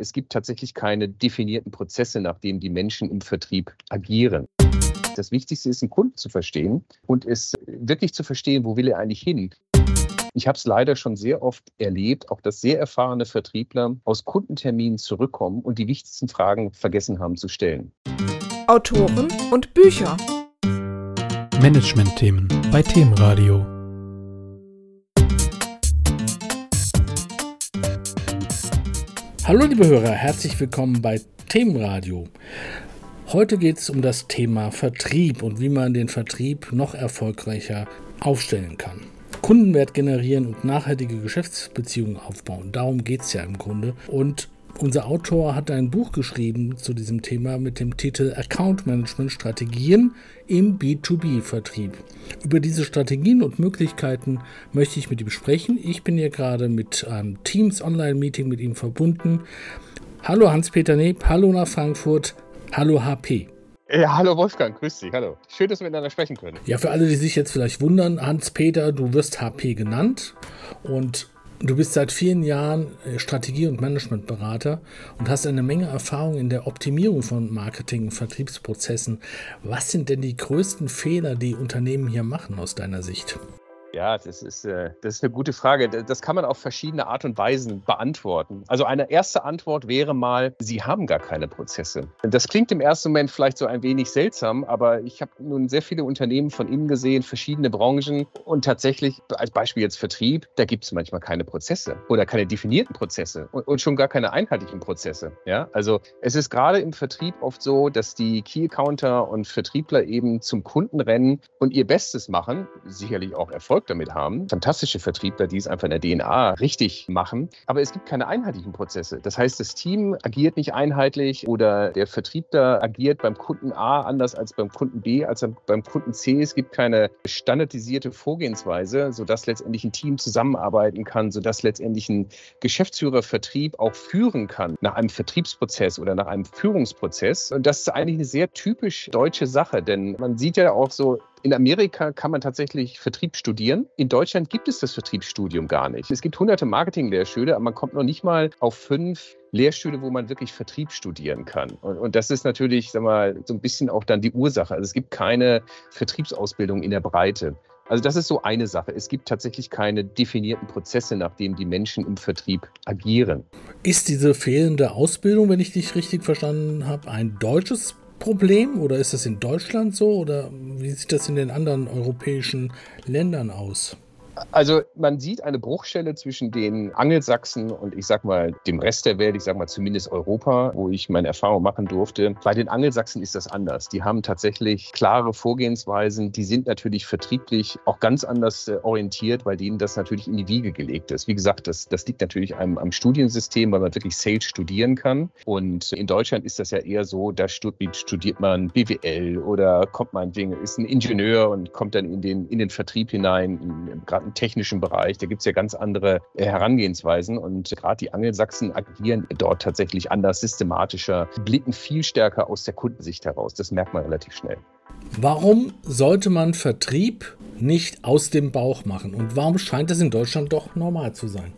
Es gibt tatsächlich keine definierten Prozesse, nach denen die Menschen im Vertrieb agieren. Das Wichtigste ist, einen Kunden zu verstehen und es wirklich zu verstehen, wo will er eigentlich hin. Ich habe es leider schon sehr oft erlebt, auch dass sehr erfahrene Vertriebler aus Kundenterminen zurückkommen und die wichtigsten Fragen vergessen haben zu stellen. Autoren und Bücher. Management-Themen bei Themenradio. Hallo liebe Hörer, herzlich willkommen bei Themenradio. Heute geht es um das Thema Vertrieb und wie man den Vertrieb noch erfolgreicher aufstellen kann. Kundenwert generieren und nachhaltige Geschäftsbeziehungen aufbauen. Darum geht es ja im Grunde. Und unser Autor hat ein Buch geschrieben zu diesem Thema mit dem Titel Account Management Strategien im B2B-Vertrieb. Über diese Strategien und Möglichkeiten möchte ich mit ihm sprechen. Ich bin hier gerade mit einem Teams Online-Meeting mit ihm verbunden. Hallo Hans-Peter Neb, hallo nach Frankfurt, hallo HP. Ja, hallo Wolfgang, grüß dich, hallo. Schön, dass wir miteinander sprechen können. Ja, für alle, die sich jetzt vielleicht wundern, Hans-Peter, du wirst HP genannt und Du bist seit vielen Jahren äh, Strategie- und Managementberater und hast eine Menge Erfahrung in der Optimierung von Marketing- und Vertriebsprozessen. Was sind denn die größten Fehler, die Unternehmen hier machen aus deiner Sicht? Ja, das ist, äh, das ist eine gute Frage. Das kann man auf verschiedene Art und Weisen beantworten. Also eine erste Antwort wäre mal, Sie haben gar keine Prozesse. Das klingt im ersten Moment vielleicht so ein wenig seltsam, aber ich habe nun sehr viele Unternehmen von innen gesehen, verschiedene Branchen und tatsächlich als Beispiel jetzt Vertrieb, da gibt es manchmal keine Prozesse oder keine definierten Prozesse und, und schon gar keine einheitlichen Prozesse. Ja, also es ist gerade im Vertrieb oft so, dass die Key-Counter und Vertriebler eben zum Kunden rennen und ihr Bestes machen, sicherlich auch Erfolg Erfolg damit haben. Fantastische Vertriebler, die es einfach in der DNA richtig machen. Aber es gibt keine einheitlichen Prozesse. Das heißt, das Team agiert nicht einheitlich oder der Vertriebler agiert beim Kunden A anders als beim Kunden B, als beim Kunden C. Es gibt keine standardisierte Vorgehensweise, sodass letztendlich ein Team zusammenarbeiten kann, sodass letztendlich ein Geschäftsführervertrieb auch führen kann nach einem Vertriebsprozess oder nach einem Führungsprozess. Und das ist eigentlich eine sehr typisch deutsche Sache, denn man sieht ja auch so, in Amerika kann man tatsächlich Vertrieb studieren. In Deutschland gibt es das Vertriebsstudium gar nicht. Es gibt hunderte Marketing-Lehrstühle, aber man kommt noch nicht mal auf fünf Lehrstühle, wo man wirklich Vertrieb studieren kann. Und, und das ist natürlich, sag mal, so ein bisschen auch dann die Ursache. Also es gibt keine Vertriebsausbildung in der Breite. Also das ist so eine Sache. Es gibt tatsächlich keine definierten Prozesse, nach denen die Menschen im Vertrieb agieren. Ist diese fehlende Ausbildung, wenn ich dich richtig verstanden habe, ein deutsches Problem oder ist das in Deutschland so oder wie sieht das in den anderen europäischen Ländern aus? Also man sieht eine Bruchstelle zwischen den Angelsachsen und ich sag mal dem Rest der Welt, ich sag mal zumindest Europa, wo ich meine Erfahrung machen durfte. Bei den Angelsachsen ist das anders. Die haben tatsächlich klare Vorgehensweisen. Die sind natürlich vertrieblich auch ganz anders äh, orientiert, weil denen das natürlich in die Wiege gelegt ist. Wie gesagt, das, das liegt natürlich am, am Studiensystem, weil man wirklich Sales studieren kann. Und in Deutschland ist das ja eher so, da studiert man BWL oder kommt man, ist ein Ingenieur und kommt dann in den, in den Vertrieb hinein, gerade im technischen Bereich. Da gibt es ja ganz andere äh, Herangehensweisen und gerade die Angelsachsen agieren dort tatsächlich anders, systematischer, blicken viel stärker aus der Kundensicht heraus. Das merkt man relativ schnell. Warum sollte man Vertrieb nicht aus dem Bauch machen? Und warum scheint es in Deutschland doch normal zu sein?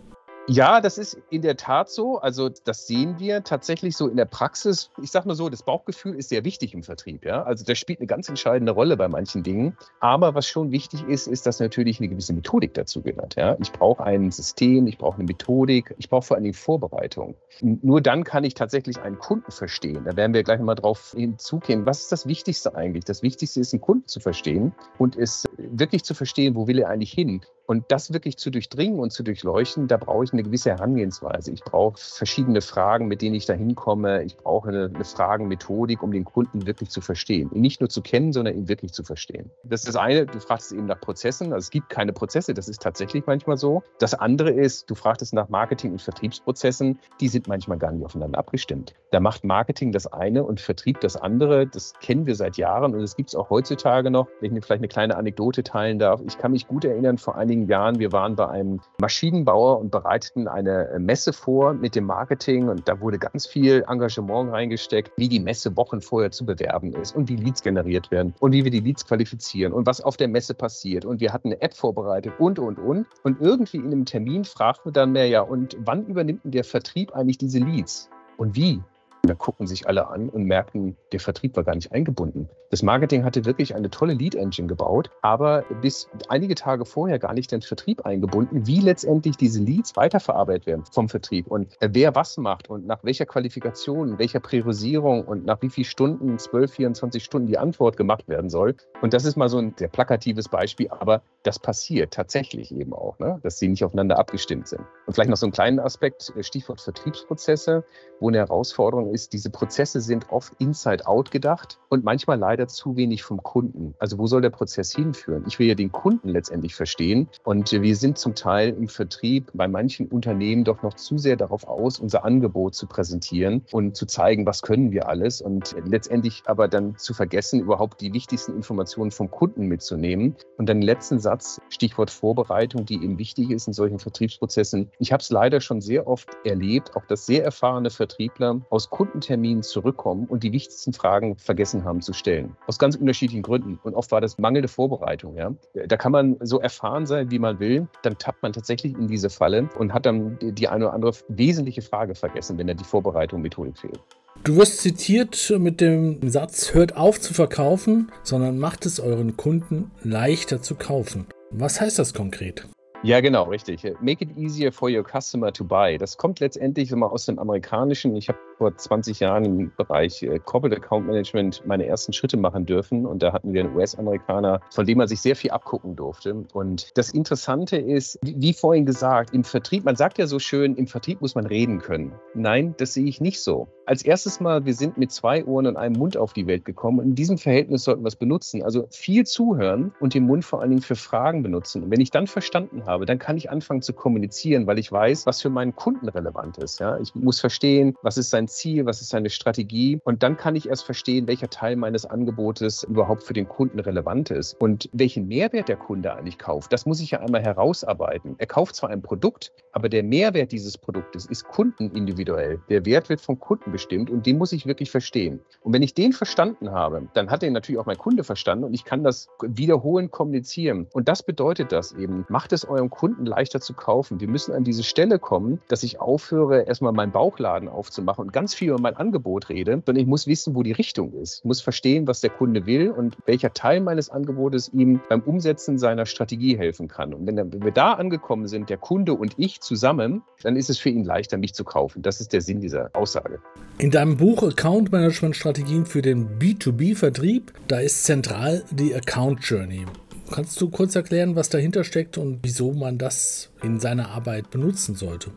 Ja, das ist in der Tat so. Also das sehen wir tatsächlich so in der Praxis. Ich sage mal so, das Bauchgefühl ist sehr wichtig im Vertrieb. Ja? Also das spielt eine ganz entscheidende Rolle bei manchen Dingen. Aber was schon wichtig ist, ist, dass natürlich eine gewisse Methodik dazu gehört. Ja? Ich brauche ein System, ich brauche eine Methodik, ich brauche vor allen Dingen Vorbereitung. Nur dann kann ich tatsächlich einen Kunden verstehen. Da werden wir gleich mal drauf hinzugehen. Was ist das Wichtigste eigentlich? Das Wichtigste ist, einen Kunden zu verstehen und es wirklich zu verstehen, wo will er eigentlich hin. Und das wirklich zu durchdringen und zu durchleuchten, da brauche ich eine gewisse Herangehensweise. Ich brauche verschiedene Fragen, mit denen ich da hinkomme. Ich brauche eine, eine Fragenmethodik, um den Kunden wirklich zu verstehen. Ihn nicht nur zu kennen, sondern ihn wirklich zu verstehen. Das ist das eine. Du fragst eben nach Prozessen. Also es gibt keine Prozesse. Das ist tatsächlich manchmal so. Das andere ist, du fragtest nach Marketing- und Vertriebsprozessen. Die sind manchmal gar nicht aufeinander abgestimmt. Da macht Marketing das eine und Vertrieb das andere. Das kennen wir seit Jahren und es gibt es auch heutzutage noch. Wenn ich vielleicht eine kleine Anekdote teilen darf. Ich kann mich gut erinnern, vor einigen einigen Jahren. Wir waren bei einem Maschinenbauer und bereiteten eine Messe vor mit dem Marketing und da wurde ganz viel Engagement reingesteckt, wie die Messe Wochen vorher zu bewerben ist und wie Leads generiert werden und wie wir die Leads qualifizieren und was auf der Messe passiert. Und wir hatten eine App vorbereitet und, und, und. Und irgendwie in einem Termin fragten wir dann mehr, ja, und wann übernimmt denn der Vertrieb eigentlich diese Leads? Und wie? Da gucken sich alle an und merken, der Vertrieb war gar nicht eingebunden. Das Marketing hatte wirklich eine tolle Lead-Engine gebaut, aber bis einige Tage vorher gar nicht den Vertrieb eingebunden, wie letztendlich diese Leads weiterverarbeitet werden vom Vertrieb und wer was macht und nach welcher Qualifikation, welcher Priorisierung und nach wie vielen Stunden, 12, 24 Stunden die Antwort gemacht werden soll. Und das ist mal so ein sehr plakatives Beispiel, aber das passiert tatsächlich eben auch, ne? dass sie nicht aufeinander abgestimmt sind. Und vielleicht noch so einen kleinen Aspekt, Stichwort Vertriebsprozesse, wo eine Herausforderung ist, diese Prozesse sind oft inside-out gedacht und manchmal leider zu wenig vom Kunden. Also wo soll der Prozess hinführen? Ich will ja den Kunden letztendlich verstehen und wir sind zum Teil im Vertrieb bei manchen Unternehmen doch noch zu sehr darauf aus, unser Angebot zu präsentieren und zu zeigen, was können wir alles und letztendlich aber dann zu vergessen, überhaupt die wichtigsten Informationen vom Kunden mitzunehmen. Und dann letzten Satz, Stichwort Vorbereitung, die eben wichtig ist in solchen Vertriebsprozessen. Ich habe es leider schon sehr oft erlebt, auch dass sehr erfahrene Vertriebler aus Kunden Kundentermin zurückkommen und die wichtigsten Fragen vergessen haben zu stellen. Aus ganz unterschiedlichen Gründen. Und oft war das mangelnde Vorbereitung. Ja? Da kann man so erfahren sein, wie man will. Dann tappt man tatsächlich in diese Falle und hat dann die eine oder andere wesentliche Frage vergessen, wenn da die Vorbereitung Methodik fehlt. Du wirst zitiert mit dem Satz, hört auf zu verkaufen, sondern macht es euren Kunden leichter zu kaufen. Was heißt das konkret? Ja, genau, richtig. Make it easier for your customer to buy. Das kommt letztendlich immer aus dem Amerikanischen. Ich habe vor 20 Jahren im Bereich äh, Corporate Account Management meine ersten Schritte machen dürfen. Und da hatten wir einen US-Amerikaner, von dem man sich sehr viel abgucken durfte. Und das Interessante ist, wie vorhin gesagt, im Vertrieb, man sagt ja so schön, im Vertrieb muss man reden können. Nein, das sehe ich nicht so. Als erstes mal, wir sind mit zwei Ohren und einem Mund auf die Welt gekommen. Und in diesem Verhältnis sollten wir es benutzen. Also viel zuhören und den Mund vor allen Dingen für Fragen benutzen. Und wenn ich dann verstanden habe, dann kann ich anfangen zu kommunizieren, weil ich weiß, was für meinen Kunden relevant ist. Ja? Ich muss verstehen, was ist sein Ziel, was ist seine Strategie. Und dann kann ich erst verstehen, welcher Teil meines Angebotes überhaupt für den Kunden relevant ist und welchen Mehrwert der Kunde eigentlich kauft. Das muss ich ja einmal herausarbeiten. Er kauft zwar ein Produkt, aber der Mehrwert dieses Produktes ist kundenindividuell. Der Wert wird vom Kunden bestimmt und den muss ich wirklich verstehen. Und wenn ich den verstanden habe, dann hat den natürlich auch mein Kunde verstanden und ich kann das wiederholen kommunizieren. Und das bedeutet das eben, macht es eurem Kunden leichter zu kaufen. Wir müssen an diese Stelle kommen, dass ich aufhöre, erstmal meinen Bauchladen aufzumachen und ganz viel über mein Angebot rede, sondern ich muss wissen, wo die Richtung ist. Ich muss verstehen, was der Kunde will und welcher Teil meines Angebotes ihm beim Umsetzen seiner Strategie helfen kann. Und wenn, wenn wir da angekommen sind, der Kunde und ich zusammen, dann ist es für ihn leichter, mich zu kaufen. Das ist der Sinn dieser Aussage. In deinem Buch Account Management Strategien für den B2B-Vertrieb, da ist zentral die Account Journey. Kannst du kurz erklären, was dahinter steckt und wieso man das in seiner Arbeit benutzen sollte?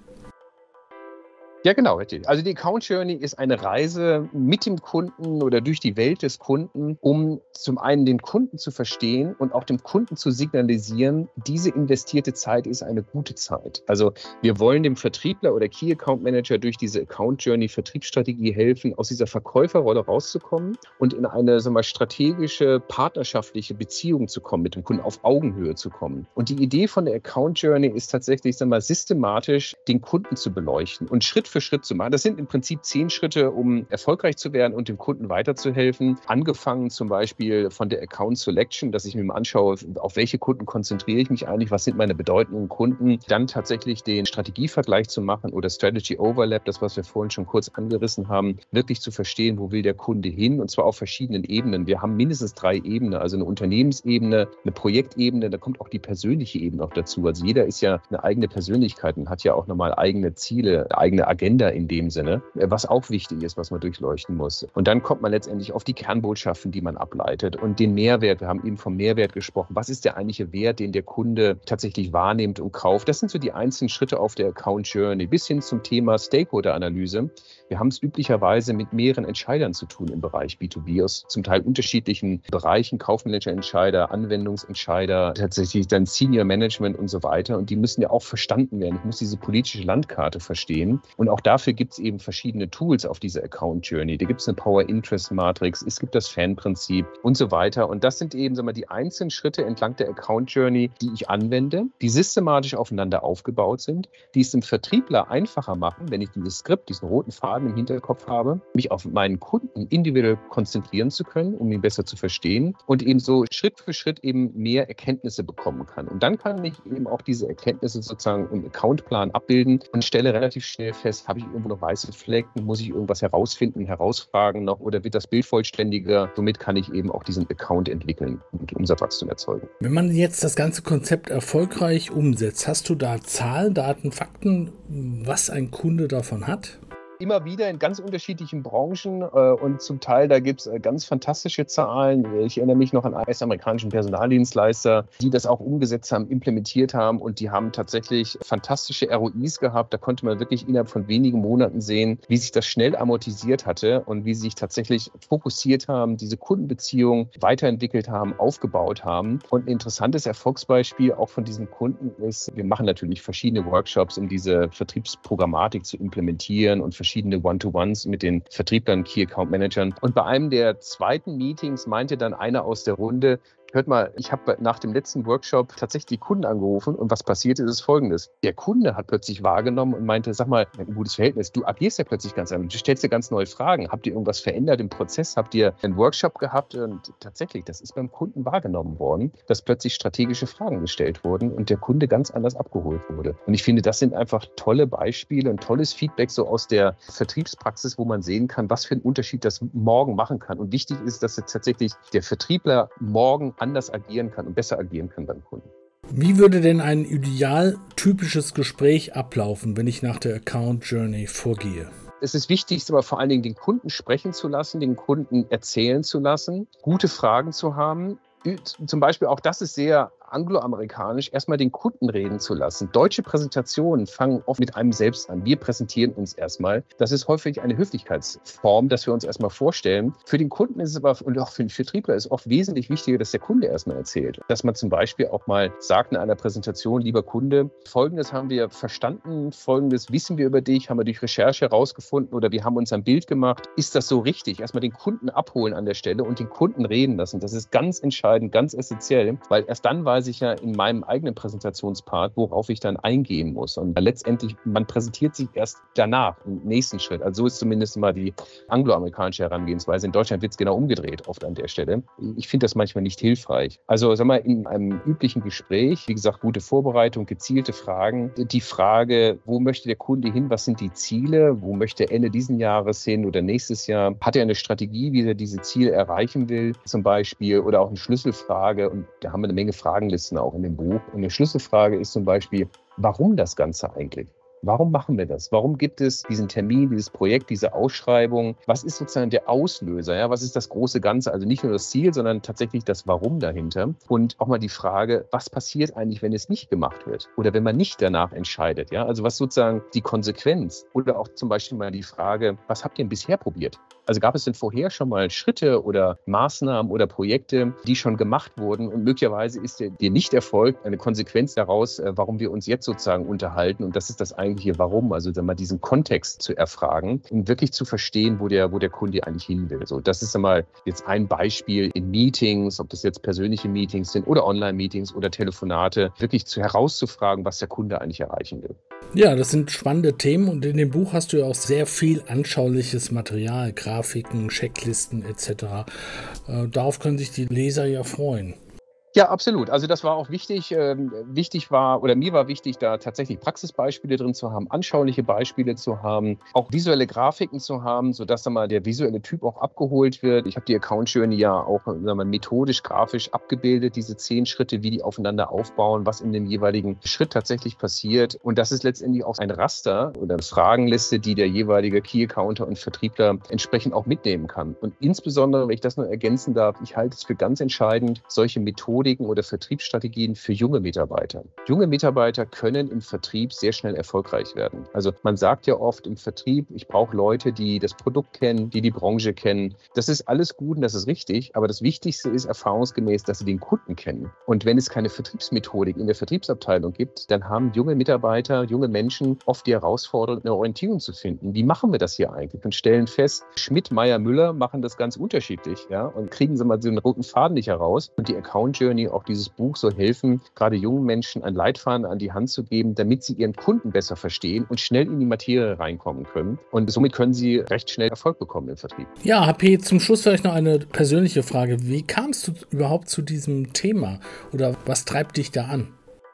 Ja, genau, richtig. Also die Account Journey ist eine Reise mit dem Kunden oder durch die Welt des Kunden, um zum einen den Kunden zu verstehen und auch dem Kunden zu signalisieren, diese investierte Zeit ist eine gute Zeit. Also wir wollen dem Vertriebler oder Key Account Manager durch diese Account Journey Vertriebsstrategie helfen, aus dieser Verkäuferrolle rauszukommen und in eine sagen wir, strategische, partnerschaftliche Beziehung zu kommen, mit dem Kunden auf Augenhöhe zu kommen. Und die Idee von der Account Journey ist tatsächlich sagen wir, systematisch den Kunden zu beleuchten und Schritt für Schritt zu machen. Das sind im Prinzip zehn Schritte, um erfolgreich zu werden und dem Kunden weiterzuhelfen. Angefangen zum Beispiel von der Account Selection, dass ich mir mal anschaue, auf welche Kunden konzentriere ich mich eigentlich, was sind meine bedeutenden Kunden. Dann tatsächlich den Strategievergleich zu machen oder Strategy Overlap, das, was wir vorhin schon kurz angerissen haben, wirklich zu verstehen, wo will der Kunde hin und zwar auf verschiedenen Ebenen. Wir haben mindestens drei Ebenen, also eine Unternehmensebene, eine Projektebene, da kommt auch die persönliche Ebene noch dazu. Also jeder ist ja eine eigene Persönlichkeit und hat ja auch nochmal eigene Ziele, eigene Agenda Agenda in dem Sinne, äh, was auch wichtig ist, was man durchleuchten muss. Und dann kommt man letztendlich auf die Kernbotschaften, die man ableitet und den Mehrwert. Wir haben eben vom Mehrwert gesprochen. Was ist der eigentliche Wert, den der Kunde tatsächlich wahrnimmt und kauft? Das sind so die einzelnen Schritte auf der Account Journey bis hin zum Thema Stakeholder-Analyse. Wir haben es üblicherweise mit mehreren Entscheidern zu tun im Bereich B2B aus zum Teil unterschiedlichen Bereichen, kaufmännischer Entscheider, Anwendungsentscheider, tatsächlich dann Senior Management und so weiter. Und die müssen ja auch verstanden werden. Ich muss diese politische Landkarte verstehen. Und auch dafür gibt es eben verschiedene Tools auf dieser Account Journey. Da gibt es eine Power Interest Matrix, es gibt das Fan-Prinzip und so weiter. Und das sind eben sagen wir, die einzelnen Schritte entlang der Account Journey, die ich anwende, die systematisch aufeinander aufgebaut sind, die es dem Vertriebler einfacher machen, wenn ich dieses Skript, diesen roten Faden Faden im Hinterkopf habe, mich auf meinen Kunden individuell konzentrieren zu können, um ihn besser zu verstehen und eben so Schritt für Schritt eben mehr Erkenntnisse bekommen kann. Und dann kann ich eben auch diese Erkenntnisse sozusagen im Accountplan abbilden und stelle relativ schnell fest, habe ich irgendwo noch weiße Flecken, muss ich irgendwas herausfinden, herausfragen noch oder wird das Bild vollständiger? Somit kann ich eben auch diesen Account entwickeln und Umsatzwachstum erzeugen. Wenn man jetzt das ganze Konzept erfolgreich umsetzt, hast du da Zahlen, Daten, Fakten, was ein Kunde davon hat? Immer wieder in ganz unterschiedlichen Branchen äh, und zum Teil, da gibt es äh, ganz fantastische Zahlen. Ich erinnere mich noch an einen amerikanischen Personaldienstleister, die das auch umgesetzt haben, implementiert haben und die haben tatsächlich fantastische ROIs gehabt. Da konnte man wirklich innerhalb von wenigen Monaten sehen, wie sich das schnell amortisiert hatte und wie sie sich tatsächlich fokussiert haben, diese Kundenbeziehung weiterentwickelt haben, aufgebaut haben. Und ein interessantes Erfolgsbeispiel auch von diesem Kunden ist, wir machen natürlich verschiedene Workshops, um diese Vertriebsprogrammatik zu implementieren und verschiedene One-to-Ones mit den Vertrieblern, Key Account Managern. Und bei einem der zweiten Meetings meinte dann einer aus der Runde, hört mal, ich habe nach dem letzten Workshop tatsächlich die Kunden angerufen und was passiert ist, ist folgendes. Der Kunde hat plötzlich wahrgenommen und meinte, sag mal, ein gutes Verhältnis, du agierst ja plötzlich ganz anders, du stellst dir ganz neue Fragen. Habt ihr irgendwas verändert im Prozess? Habt ihr einen Workshop gehabt? Und tatsächlich, das ist beim Kunden wahrgenommen worden, dass plötzlich strategische Fragen gestellt wurden und der Kunde ganz anders abgeholt wurde. Und ich finde, das sind einfach tolle Beispiele und tolles Feedback so aus der Vertriebspraxis, wo man sehen kann, was für einen Unterschied das morgen machen kann. Und wichtig ist, dass jetzt tatsächlich der Vertriebler morgen anders agieren kann und besser agieren kann beim Kunden. Wie würde denn ein ideal typisches Gespräch ablaufen, wenn ich nach der Account Journey vorgehe? Es ist wichtig, aber vor allen Dingen den Kunden sprechen zu lassen, den Kunden erzählen zu lassen, gute Fragen zu haben. Zum Beispiel auch das ist sehr angloamerikanisch, erstmal den Kunden reden zu lassen. Deutsche Präsentationen fangen oft mit einem selbst an. Wir präsentieren uns erstmal. Das ist häufig eine Höflichkeitsform, dass wir uns erstmal vorstellen. Für den Kunden ist es aber, und auch für den Vertriebler ist oft wesentlich wichtiger, dass der Kunde erstmal erzählt. Dass man zum Beispiel auch mal sagt in einer Präsentation, lieber Kunde, folgendes haben wir verstanden, folgendes wissen wir über dich, haben wir durch Recherche herausgefunden oder wir haben uns ein Bild gemacht. Ist das so richtig? Erstmal den Kunden abholen an der Stelle und den Kunden reden lassen. Das ist ganz entscheidend, ganz essentiell, weil erst dann weiß ich ja in meinem eigenen Präsentationspart, worauf ich dann eingehen muss. Und letztendlich, man präsentiert sich erst danach, im nächsten Schritt. Also so ist zumindest immer die angloamerikanische Herangehensweise. In Deutschland wird es genau umgedreht, oft an der Stelle. Ich finde das manchmal nicht hilfreich. Also sag mal, in einem üblichen Gespräch, wie gesagt, gute Vorbereitung, gezielte Fragen. Die Frage, wo möchte der Kunde hin? Was sind die Ziele? Wo möchte Ende dieses Jahres hin oder nächstes Jahr? Hat er eine Strategie, wie er diese Ziele erreichen will, zum Beispiel? Oder auch eine Schlüsselfrage. Und da haben wir eine Menge Fragen Fragenlisten auch in dem Buch. Und eine Schlüsselfrage ist zum Beispiel, warum das Ganze eigentlich? Warum machen wir das? Warum gibt es diesen Termin, dieses Projekt, diese Ausschreibung? Was ist sozusagen der Auslöser? Ja? Was ist das große Ganze? Also nicht nur das Ziel, sondern tatsächlich das Warum dahinter. Und auch mal die Frage, was passiert eigentlich, wenn es nicht gemacht wird? Oder wenn man nicht danach entscheidet? Ja? Also was sozusagen die Konsequenz? Oder auch zum Beispiel mal die Frage, was habt ihr denn bisher probiert? Also gab es denn vorher schon mal Schritte oder Maßnahmen oder Projekte, die schon gemacht wurden und möglicherweise ist der, der Nichterfolg eine Konsequenz daraus, äh, warum wir uns jetzt sozusagen unterhalten und das ist das eigentliche Warum, also mal diesen Kontext zu erfragen und wirklich zu verstehen, wo der, wo der Kunde eigentlich hin will. So, das ist einmal jetzt ein Beispiel in Meetings, ob das jetzt persönliche Meetings sind oder Online-Meetings oder Telefonate, wirklich zu herauszufragen, was der Kunde eigentlich erreichen will. Ja, das sind spannende Themen und in dem Buch hast du ja auch sehr viel anschauliches Material, Grafiken, Checklisten etc. Äh, darauf können sich die Leser ja freuen. Ja, absolut. Also das war auch wichtig. Ähm, wichtig war, oder mir war wichtig, da tatsächlich Praxisbeispiele drin zu haben, anschauliche Beispiele zu haben, auch visuelle Grafiken zu haben, sodass dann mal der visuelle Typ auch abgeholt wird. Ich habe die Account Journey ja auch wir, methodisch, grafisch abgebildet, diese zehn Schritte, wie die aufeinander aufbauen, was in dem jeweiligen Schritt tatsächlich passiert. Und das ist letztendlich auch ein Raster oder eine Fragenliste, die der jeweilige Key-Accounter und Vertriebler entsprechend auch mitnehmen kann. Und insbesondere, wenn ich das nur ergänzen darf, ich halte es für ganz entscheidend, solche Methoden Methodiken oder Vertriebsstrategien für junge Mitarbeiter. Junge Mitarbeiter können im Vertrieb sehr schnell erfolgreich werden. Also man sagt ja oft im Vertrieb, ich brauche Leute, die das Produkt kennen, die die Branche kennen. Das ist alles gut und das ist richtig, aber das Wichtigste ist erfahrungsgemäß, dass sie den Kunden kennen. Und wenn es keine Vertriebsmethodik in der Vertriebsabteilung gibt, dann haben junge Mitarbeiter, junge Menschen oft die Herausforderung, eine Orientierung zu finden. Wie machen wir das hier eigentlich? Und stellen fest, Schmidt, Meyer, Müller machen das ganz unterschiedlich, ja, und kriegen sie mal so einen roten Faden nicht heraus. Und die Account Journey Company, auch dieses Buch soll helfen, gerade jungen Menschen ein Leitfaden an die Hand zu geben, damit sie ihren Kunden besser verstehen und schnell in die Materie reinkommen können. Und somit können sie recht schnell Erfolg bekommen im Vertrieb. Ja, HP, zum Schluss vielleicht noch eine persönliche Frage. Wie kamst du überhaupt zu diesem Thema oder was treibt dich da an?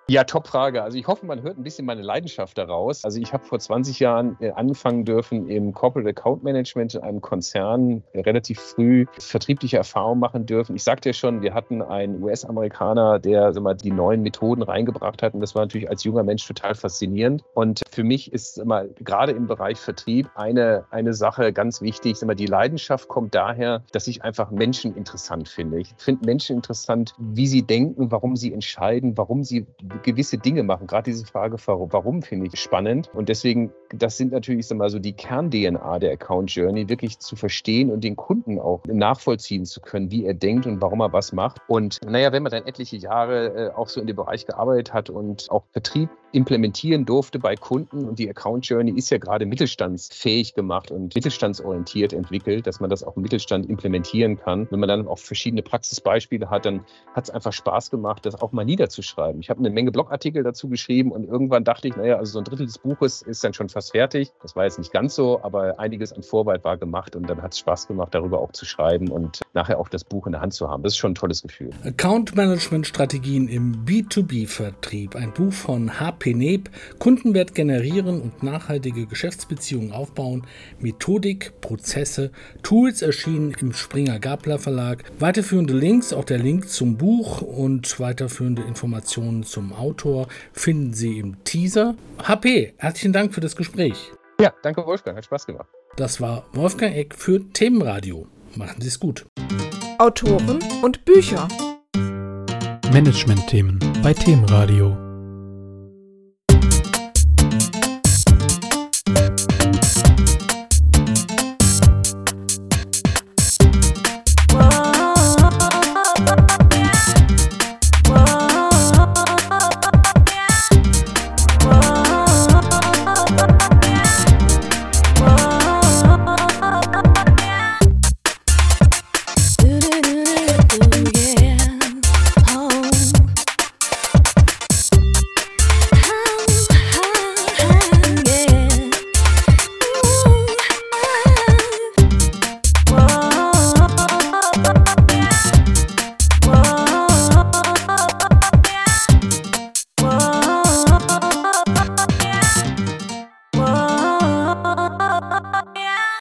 Ja, Top-Frage. Also ich hoffe, man hört ein bisschen meine Leidenschaft daraus. Also ich habe vor 20 Jahren äh, angefangen dürfen im Corporate Account Management in einem Konzern äh, relativ früh vertriebliche Erfahrungen machen dürfen. Ich sagte ja schon, wir hatten einen US-Amerikaner, der mal, die neuen Methoden reingebracht hat und das war natürlich als junger Mensch total faszinierend. Und für mich ist mal, gerade im Bereich Vertrieb eine, eine Sache ganz wichtig. Mal, die Leidenschaft kommt daher, dass ich einfach Menschen interessant finde. Ich finde Menschen interessant, wie sie denken, warum sie entscheiden, warum sie gewisse Dinge machen. Gerade diese Frage, warum, finde ich spannend. Und deswegen, das sind natürlich mal so die Kern-DNA der Account Journey, wirklich zu verstehen und den Kunden auch nachvollziehen zu können, wie er denkt und warum er was macht. Und naja, wenn man dann etliche Jahre äh, auch so in dem Bereich gearbeitet hat und auch Vertrieb implementieren durfte bei Kunden und die Account Journey ist ja gerade mittelstandsfähig gemacht und mittelstandsorientiert entwickelt, dass man das auch im Mittelstand implementieren kann. Wenn man dann auch verschiedene Praxisbeispiele hat, dann hat es einfach Spaß gemacht, das auch mal niederzuschreiben. Ich habe eine Menge Blogartikel dazu geschrieben und irgendwann dachte ich, naja, also so ein Drittel des Buches ist dann schon fast fertig. Das war jetzt nicht ganz so, aber einiges an Vorarbeit war gemacht und dann hat es Spaß gemacht, darüber auch zu schreiben und nachher auch das Buch in der Hand zu haben. Das ist schon ein tolles Gefühl. Account Management Strategien im B2B-Vertrieb. Ein Buch von HP PNEP, Kundenwert generieren und nachhaltige Geschäftsbeziehungen aufbauen, Methodik, Prozesse, Tools erschienen im Springer Gabler Verlag. Weiterführende Links, auch der Link zum Buch und weiterführende Informationen zum Autor finden Sie im Teaser. HP, herzlichen Dank für das Gespräch. Ja, danke Wolfgang, hat Spaß gemacht. Das war Wolfgang Eck für Themenradio. Machen Sie es gut. Autoren und Bücher. Management-Themen bei Themenradio.